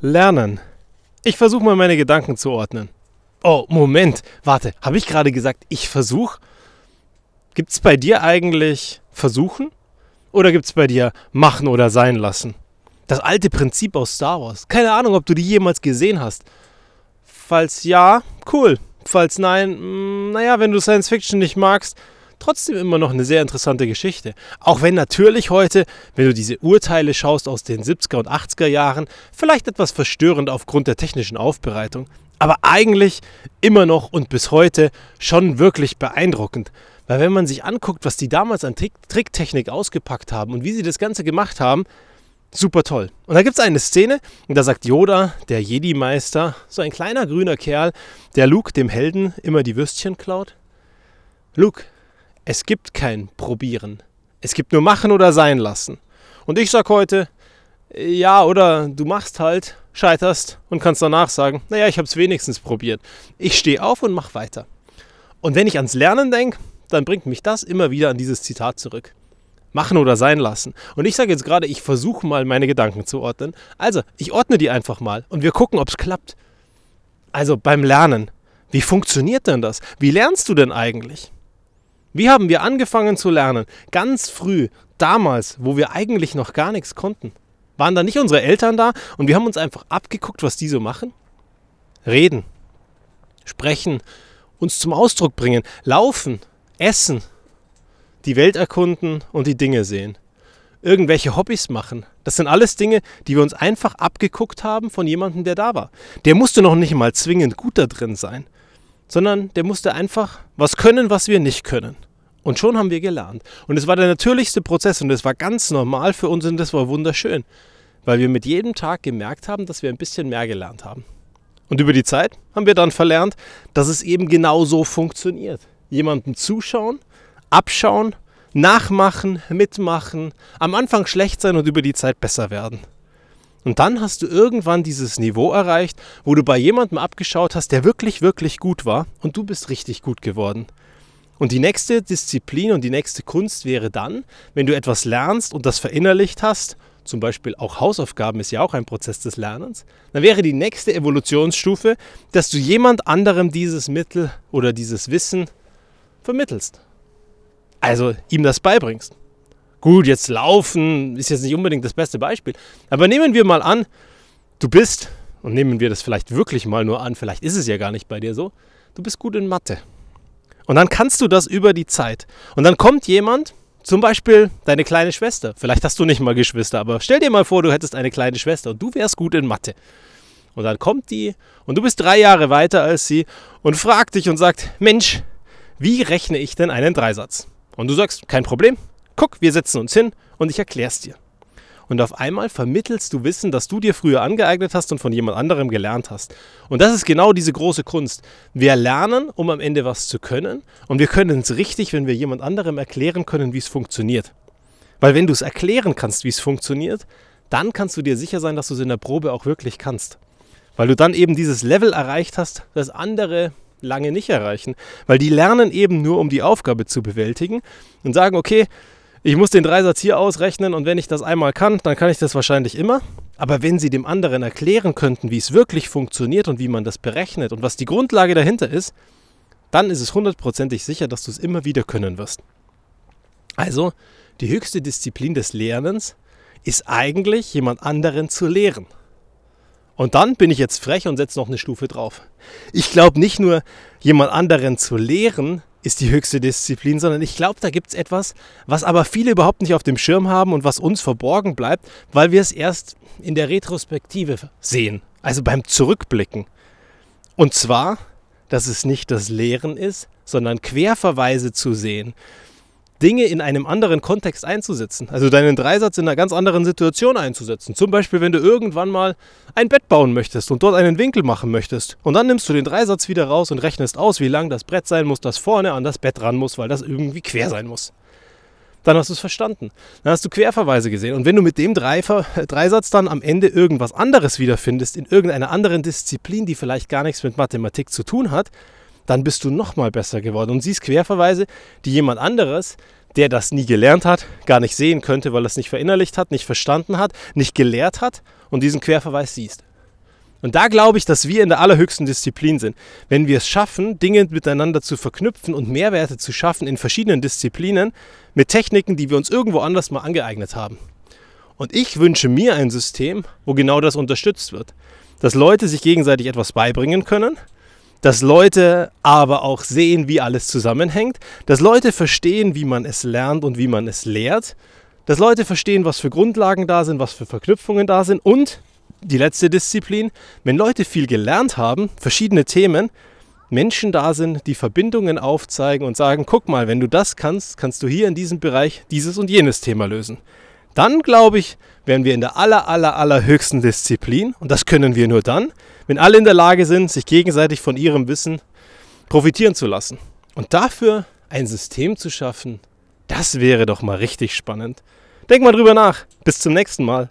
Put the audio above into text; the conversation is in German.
Lernen. Ich versuche mal meine Gedanken zu ordnen. Oh, Moment, warte, habe ich gerade gesagt, ich versuche? Gibt es bei dir eigentlich Versuchen? Oder gibt es bei dir Machen oder Sein lassen? Das alte Prinzip aus Star Wars. Keine Ahnung, ob du die jemals gesehen hast. Falls ja, cool. Falls nein, mh, mm, naja, wenn du Science Fiction nicht magst, trotzdem immer noch eine sehr interessante Geschichte. Auch wenn natürlich heute, wenn du diese Urteile schaust aus den 70er und 80er Jahren, vielleicht etwas verstörend aufgrund der technischen Aufbereitung, aber eigentlich immer noch und bis heute schon wirklich beeindruckend. Weil wenn man sich anguckt, was die damals an Trick Tricktechnik ausgepackt haben und wie sie das Ganze gemacht haben, super toll. Und da gibt es eine Szene, und da sagt Yoda, der Jedi-Meister, so ein kleiner grüner Kerl, der Luke, dem Helden, immer die Würstchen klaut. Luke, es gibt kein Probieren. Es gibt nur machen oder sein lassen. Und ich sag heute, ja, oder du machst halt, scheiterst und kannst danach sagen, naja, ich habe es wenigstens probiert. Ich stehe auf und mach weiter. Und wenn ich ans Lernen denke, dann bringt mich das immer wieder an dieses Zitat zurück. Machen oder sein lassen. Und ich sage jetzt gerade, ich versuche mal meine Gedanken zu ordnen. Also, ich ordne die einfach mal und wir gucken, ob es klappt. Also beim Lernen. Wie funktioniert denn das? Wie lernst du denn eigentlich? Wie haben wir angefangen zu lernen? Ganz früh, damals, wo wir eigentlich noch gar nichts konnten. Waren da nicht unsere Eltern da und wir haben uns einfach abgeguckt, was die so machen? Reden, sprechen, uns zum Ausdruck bringen, laufen, essen, die Welt erkunden und die Dinge sehen. Irgendwelche Hobbys machen. Das sind alles Dinge, die wir uns einfach abgeguckt haben von jemandem, der da war. Der musste noch nicht mal zwingend gut da drin sein, sondern der musste einfach was können, was wir nicht können. Und schon haben wir gelernt. Und es war der natürlichste Prozess und es war ganz normal für uns und das war wunderschön, weil wir mit jedem Tag gemerkt haben, dass wir ein bisschen mehr gelernt haben. Und über die Zeit haben wir dann verlernt, dass es eben genau so funktioniert. Jemandem zuschauen, abschauen, nachmachen, mitmachen, am Anfang schlecht sein und über die Zeit besser werden. Und dann hast du irgendwann dieses Niveau erreicht, wo du bei jemandem abgeschaut hast, der wirklich, wirklich gut war und du bist richtig gut geworden. Und die nächste Disziplin und die nächste Kunst wäre dann, wenn du etwas lernst und das verinnerlicht hast, zum Beispiel auch Hausaufgaben ist ja auch ein Prozess des Lernens, dann wäre die nächste Evolutionsstufe, dass du jemand anderem dieses Mittel oder dieses Wissen vermittelst. Also ihm das beibringst. Gut, jetzt laufen ist jetzt nicht unbedingt das beste Beispiel, aber nehmen wir mal an, du bist, und nehmen wir das vielleicht wirklich mal nur an, vielleicht ist es ja gar nicht bei dir so, du bist gut in Mathe. Und dann kannst du das über die Zeit. Und dann kommt jemand, zum Beispiel deine kleine Schwester. Vielleicht hast du nicht mal Geschwister, aber stell dir mal vor, du hättest eine kleine Schwester und du wärst gut in Mathe. Und dann kommt die und du bist drei Jahre weiter als sie und fragt dich und sagt, Mensch, wie rechne ich denn einen Dreisatz? Und du sagst, kein Problem, guck, wir setzen uns hin und ich erkläre es dir und auf einmal vermittelst du Wissen, das du dir früher angeeignet hast und von jemand anderem gelernt hast. Und das ist genau diese große Kunst. Wir lernen, um am Ende was zu können und wir können es richtig, wenn wir jemand anderem erklären können, wie es funktioniert. Weil wenn du es erklären kannst, wie es funktioniert, dann kannst du dir sicher sein, dass du es in der Probe auch wirklich kannst. Weil du dann eben dieses Level erreicht hast, das andere lange nicht erreichen. Weil die lernen eben nur, um die Aufgabe zu bewältigen und sagen, okay, ich muss den Dreisatz hier ausrechnen und wenn ich das einmal kann, dann kann ich das wahrscheinlich immer. Aber wenn Sie dem anderen erklären könnten, wie es wirklich funktioniert und wie man das berechnet und was die Grundlage dahinter ist, dann ist es hundertprozentig sicher, dass du es immer wieder können wirst. Also, die höchste Disziplin des Lernens ist eigentlich, jemand anderen zu lehren. Und dann bin ich jetzt frech und setze noch eine Stufe drauf. Ich glaube nicht nur, jemand anderen zu lehren, ist die höchste Disziplin, sondern ich glaube, da gibt es etwas, was aber viele überhaupt nicht auf dem Schirm haben und was uns verborgen bleibt, weil wir es erst in der Retrospektive sehen, also beim Zurückblicken. Und zwar, dass es nicht das Lehren ist, sondern Querverweise zu sehen. Dinge in einem anderen Kontext einzusetzen. Also deinen Dreisatz in einer ganz anderen Situation einzusetzen. Zum Beispiel, wenn du irgendwann mal ein Bett bauen möchtest und dort einen Winkel machen möchtest. Und dann nimmst du den Dreisatz wieder raus und rechnest aus, wie lang das Brett sein muss, das vorne an das Bett ran muss, weil das irgendwie quer sein muss. Dann hast du es verstanden. Dann hast du Querverweise gesehen. Und wenn du mit dem Dreifer Dreisatz dann am Ende irgendwas anderes wiederfindest, in irgendeiner anderen Disziplin, die vielleicht gar nichts mit Mathematik zu tun hat, dann bist du noch mal besser geworden und siehst Querverweise, die jemand anderes, der das nie gelernt hat, gar nicht sehen könnte, weil er es nicht verinnerlicht hat, nicht verstanden hat, nicht gelehrt hat und diesen Querverweis siehst. Und da glaube ich, dass wir in der allerhöchsten Disziplin sind. Wenn wir es schaffen, Dinge miteinander zu verknüpfen und Mehrwerte zu schaffen in verschiedenen Disziplinen mit Techniken, die wir uns irgendwo anders mal angeeignet haben. Und ich wünsche mir ein System, wo genau das unterstützt wird. Dass Leute sich gegenseitig etwas beibringen können, dass Leute aber auch sehen, wie alles zusammenhängt, dass Leute verstehen, wie man es lernt und wie man es lehrt, dass Leute verstehen, was für Grundlagen da sind, was für Verknüpfungen da sind und die letzte Disziplin, wenn Leute viel gelernt haben, verschiedene Themen, Menschen da sind, die Verbindungen aufzeigen und sagen, guck mal, wenn du das kannst, kannst du hier in diesem Bereich dieses und jenes Thema lösen. Dann glaube ich, wären wir in der aller, aller, aller höchsten Disziplin und das können wir nur dann, wenn alle in der Lage sind, sich gegenseitig von ihrem Wissen profitieren zu lassen. Und dafür ein System zu schaffen, das wäre doch mal richtig spannend. Denk mal drüber nach. Bis zum nächsten Mal.